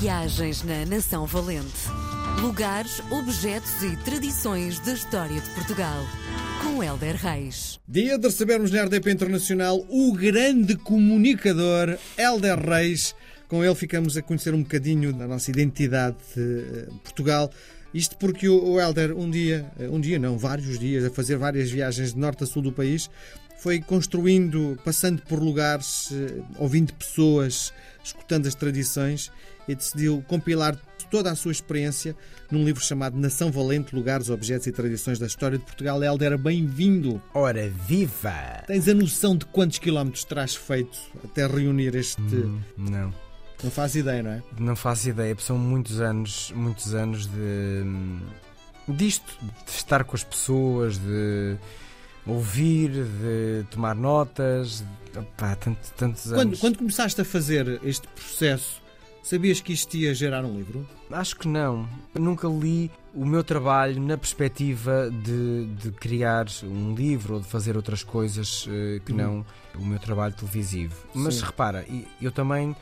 Viagens na Nação Valente. Lugares, objetos e tradições da história de Portugal. Com Helder Reis. Dia de recebermos na RDP Internacional o grande comunicador Helder Reis. Com ele ficamos a conhecer um bocadinho da nossa identidade de Portugal. Isto porque o Helder, um dia, um dia não, vários dias, a fazer várias viagens de norte a sul do país, foi construindo, passando por lugares, eh, ouvindo pessoas, escutando as tradições e decidiu compilar toda a sua experiência num livro chamado Nação Valente, Lugares, Objetos e Tradições da História de Portugal. Helder, bem-vindo! Ora, viva! Tens a noção de quantos quilómetros terás feito até reunir este... Hum, não. Não faz ideia, não é? Não faço ideia, são muitos anos, muitos anos de... disto, de estar com as pessoas, de ouvir, de tomar notas, pá, tantos, tantos anos. Quando, quando começaste a fazer este processo, sabias que isto ia gerar um livro? Acho que não. Nunca li o meu trabalho na perspectiva de, de criar um livro ou de fazer outras coisas uh, que uhum. não o meu trabalho televisivo. Mas Sim. repara, eu também,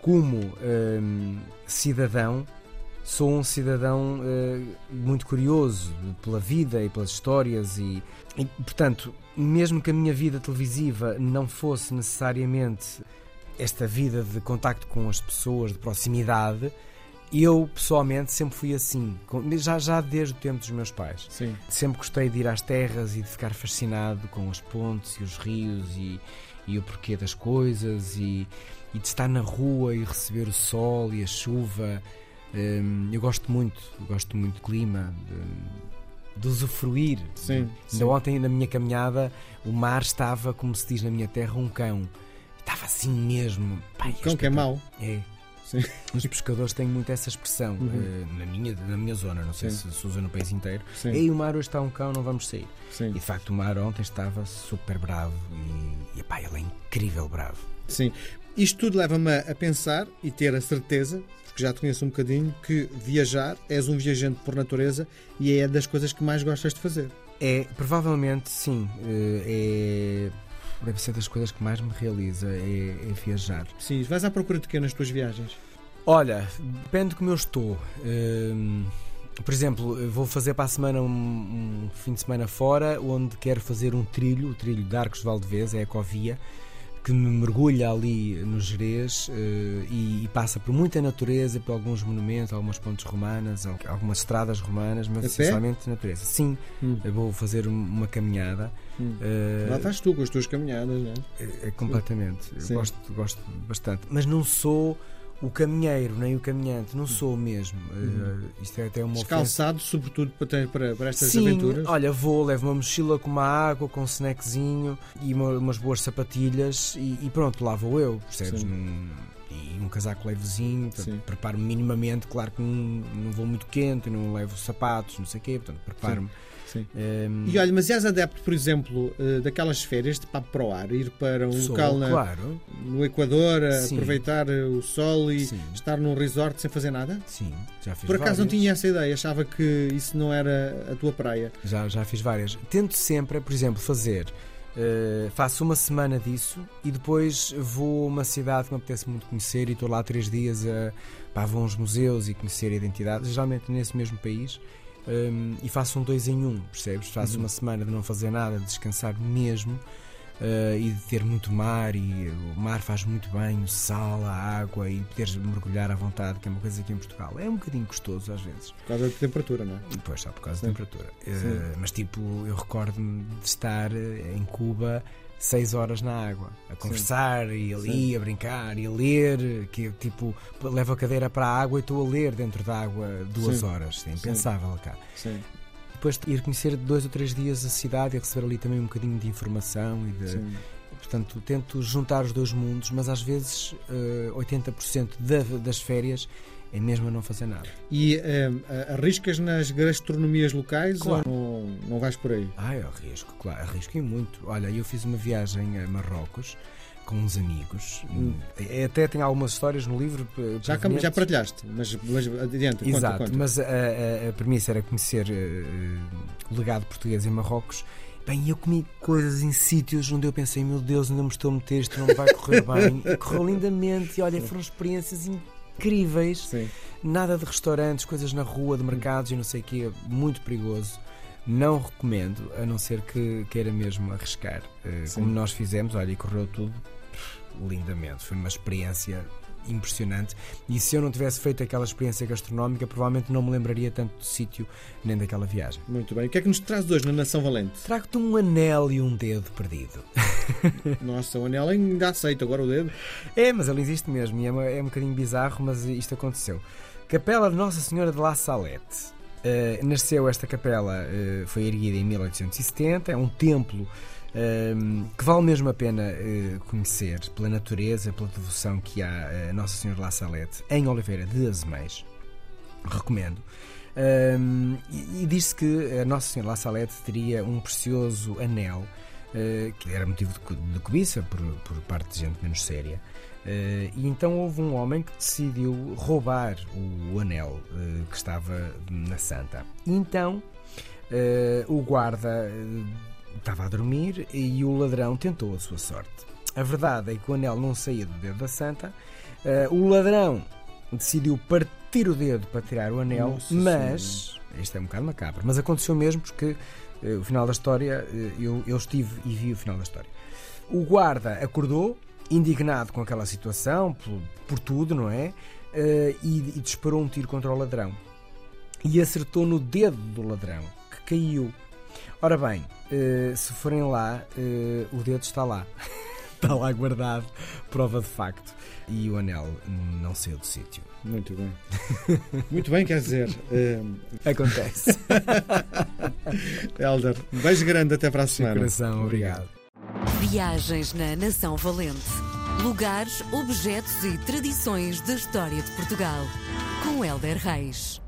como um, cidadão, sou um cidadão uh, muito curioso pela vida e pelas histórias e, e, portanto, mesmo que a minha vida televisiva não fosse necessariamente esta vida de contacto com as pessoas, de proximidade, eu pessoalmente sempre fui assim, já, já desde o tempo dos meus pais. Sim. Sempre gostei de ir às terras e de ficar fascinado com as pontes e os rios e, e o porquê das coisas e, e de estar na rua e receber o sol e a chuva Hum, eu gosto muito, gosto muito de clima, de, de usufruir. Sim, Ainda ontem, na minha caminhada, o mar estava, como se diz na minha terra, um cão. Estava assim mesmo. Pai, um cão que é mau. É. Sim. Os pescadores têm muito essa expressão uhum. uh, na, minha, na minha zona, não sei Sim. se se usa no país inteiro. Sim. Ei, o mar hoje está um cão, não vamos sair. Sim. E de facto o mar ontem estava super bravo e, e pá, ele é incrível bravo. Sim. Isto tudo leva-me a pensar e ter a certeza porque já te conheço um bocadinho, que viajar, és um viajante por natureza e é das coisas que mais gostas de fazer. É, provavelmente sim. Eh, é, deve ser das coisas que mais me realiza, é, é viajar. Sim, vais à procura de quê nas tuas viagens? Olha, depende de como eu estou. Um, por exemplo, vou fazer para a semana um, um, fim de semana fora, onde quero fazer um trilho, o trilho de Arcos de Valdevez, é a Ecovia que me mergulha ali no Jerez uh, e, e, passa por muita natureza, por alguns monumentos, algumas pontes romanas, algumas estradas romanas, mas essencialmente natureza. Sim, hum. vou fazer uma caminhada. Hum. Uh, Lá estás tu com as tuas caminhadas, não é? é, é completamente. Gosto, gosto bastante. Mas não sou o caminheiro nem o caminhante, não sou mesmo. Uhum. Uh, isto é até uma Descalçado, sobretudo para, para, para estas Sim, aventuras? Olha, vou, levo uma mochila com uma água, com um snackzinho e uma, umas boas sapatilhas e, e, pronto, lá vou eu, percebes? Num, e um casaco levezinho, preparo-me minimamente, claro que não, não vou muito quente, não levo sapatos, não sei o quê, portanto preparo-me. Sim. Um... Ehm, e olha, mas és adepto, por exemplo, eh, daquelas férias de papo para o ar, ir para um Sou, local na, claro. no Equador, aproveitar eh, o sol e Sim. estar num resort sem fazer nada? Sim, já fiz Por acaso várias. não tinha essa ideia, achava que isso não era a tua praia. Já, já fiz várias. Tento sempre, por exemplo, fazer. Uh, faço uma semana disso e depois vou a uma cidade que me apetece muito conhecer e estou lá três dias a pá, vou a uns museus e conhecer a identidade, geralmente nesse mesmo país um, e faço um dois em um, percebes? Faço uhum. uma semana de não fazer nada, de descansar mesmo uh, e de ter muito mar. E o mar faz muito bem, o sal, a água e poderes mergulhar à vontade, que é uma coisa aqui em Portugal. É um bocadinho gostoso às vezes. Por causa da temperatura, não é? Pois, só por causa Sim. da temperatura. Uh, mas tipo, eu recordo-me de estar em Cuba seis horas na água, a conversar Sim. e ali, Sim. a brincar e a ler, que tipo, levo a cadeira para a água e estou a ler dentro da água duas Sim. horas, é impensável cá. Sim. Depois ir conhecer dois ou três dias a cidade e receber ali também um bocadinho de informação e de. Portanto, tento juntar os dois mundos, mas às vezes uh, eh, 80% da, das férias é mesmo a não fazer nada. E uh, arriscas nas gastronomias locais claro. ou não, não vais por aí? Ah, eu arrisco, claro, arrisco muito. Olha, eu fiz uma viagem a Marrocos com uns amigos. Hum. Até tem algumas histórias no livro. Já, já partilhaste, mas, mas adiante. Exato, conta, conta. mas a, a, a, premissa era conhecer uh, o legado português em Marrocos. Bem, eu comi coisas em sítios onde eu pensei, meu Deus, ainda me estou a meter, isto não vai correr bem. E correu lindamente, e olha, foram experiências incríveis. Sim. Nada de restaurantes, coisas na rua, de mercados e não sei o quê. Muito perigoso. Não recomendo, a não ser que queira mesmo arriscar. Eh, Sim. como nós fizemos, olha, e correu tudo lindamente. Foi uma experiência impressionante. E se eu não tivesse feito aquela experiência gastronómica, provavelmente não me lembraria tanto do sítio nem daquela viagem. Muito bem. O que é que nos traz hoje na Nação Valente? Trago-te um anel e um dedo perdido. Nossa, o anel ainda aceito, agora o dedo. É, mas ele existe mesmo e é, uma- é um bocadinho bizarro, mas isto aconteceu. Capela de Nossa Senhora de La Salette. Uh, nasceu esta capela, uh, foi erguida em 1870, é um templo que vale mesmo a pena uh, conhecer pela natureza, pela devoção que há a Nossa Senhora La Salette em Oliveira de Azeméis. Recomendo. E diz-se que a Nossa Senhora La Salette teria um precioso anel uh, que era motivo de, co- de cobiça por, por parte de gente menos séria. Uh, e então houve um homem que decidiu roubar o, anel uh, que estava na Santa. Então uh, o guarda estava a dormir e o ladrão tentou a sua sorte. A verdade é que o anel não saía do dedo da Santa. Uh, o ladrão decidiu partir o dedo para tirar o anel, Nossa mas isto é um bocado macabro, mas aconteceu mesmo porque eh, o final da história eh, eu, eu estive e vi o final da história. O guarda acordou, indignado com aquela situação, por, por tudo, não é? Eh, e, e disparou um tiro contra o ladrão e acertou no dedo do ladrão que caiu. Ora bem, eh, se forem lá, eh, o dedo está lá. está lá guardado, prova de facto. E o anel não saiu do sítio. Muito bem. Muito bem, quer dizer. eh, Acontece. Helder, um beijo grande até para a De semana. coração, obrigado. Viagens na Nação Valente. Lugares, objetos e tradições da história de Portugal. Com Helder Reis.